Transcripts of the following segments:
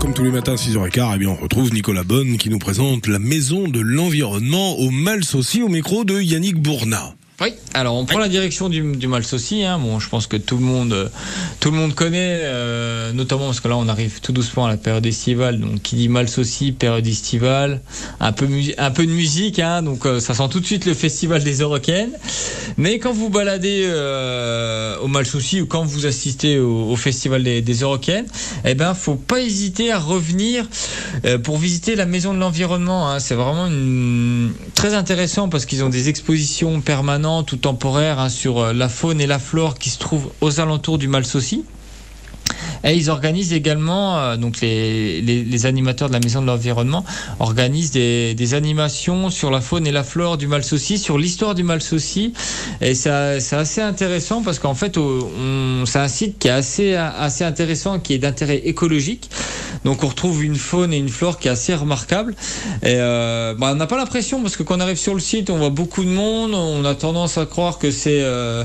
comme tous les matins à 6h15, eh bien, on retrouve Nicolas Bonne qui nous présente la maison de l'environnement au aussi au micro de Yannick Bourna. Oui, alors on prend la direction du, du. Hein. Bon, je pense que tout le monde, tout le monde connaît, euh, notamment parce que là on arrive tout doucement à la période estivale. Donc qui dit Malsaucy, période estivale, un peu, un peu de musique, hein, donc euh, ça sent tout de suite le festival des Eurocaines. Mais quand vous baladez euh, au Malsaucy ou quand vous assistez au, festival des, des Eurocaines, eh ben faut pas hésiter à revenir euh, pour visiter la maison de l'environnement. Hein. C'est vraiment très intéressant parce qu'ils ont des expositions permanentes ou temporaire hein, sur euh, la faune et la flore qui se trouvent aux alentours du Malsaucy. Et ils organisent également, euh, donc les, les, les, animateurs de la Maison de l'Environnement organisent des, des, animations sur la faune et la flore du Malsaucy, sur l'histoire du Malsaucy. Et c'est assez intéressant parce qu'en fait, c'est un site qui est assez, assez intéressant, qui est d'intérêt écologique. Donc on retrouve une faune et une flore qui est assez remarquable. Et euh, bah, on n'a pas l'impression parce que quand on arrive sur le site, on voit beaucoup de monde. On a tendance à croire que c'est euh,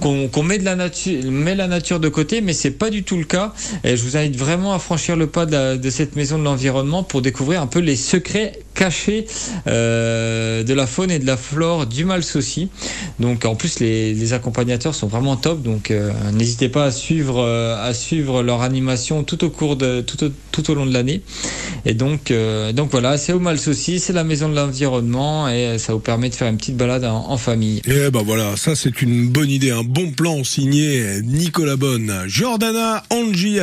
qu'on qu met de la nature, met la nature de côté, mais c'est pas du tout le cas. Et je vous invite vraiment à franchir le pas de cette maison de l'environnement pour découvrir un peu les secrets cachés euh, de la faune et de la flore du Malsaucy. Donc en plus les, accompagnateurs sont vraiment top. Donc euh, n'hésitez pas à suivre euh, à suivre leur animation tout au cours de tout au, tout au long de l'année. Et donc donc voilà, c'est au Malsaucy, c'est la maison de l'environnement et ça vous permet de faire une petite balade en, en famille. Et ben voilà, ça c'est une bonne idée, un bon plan signé Nicolas Bonne, Jordana Angie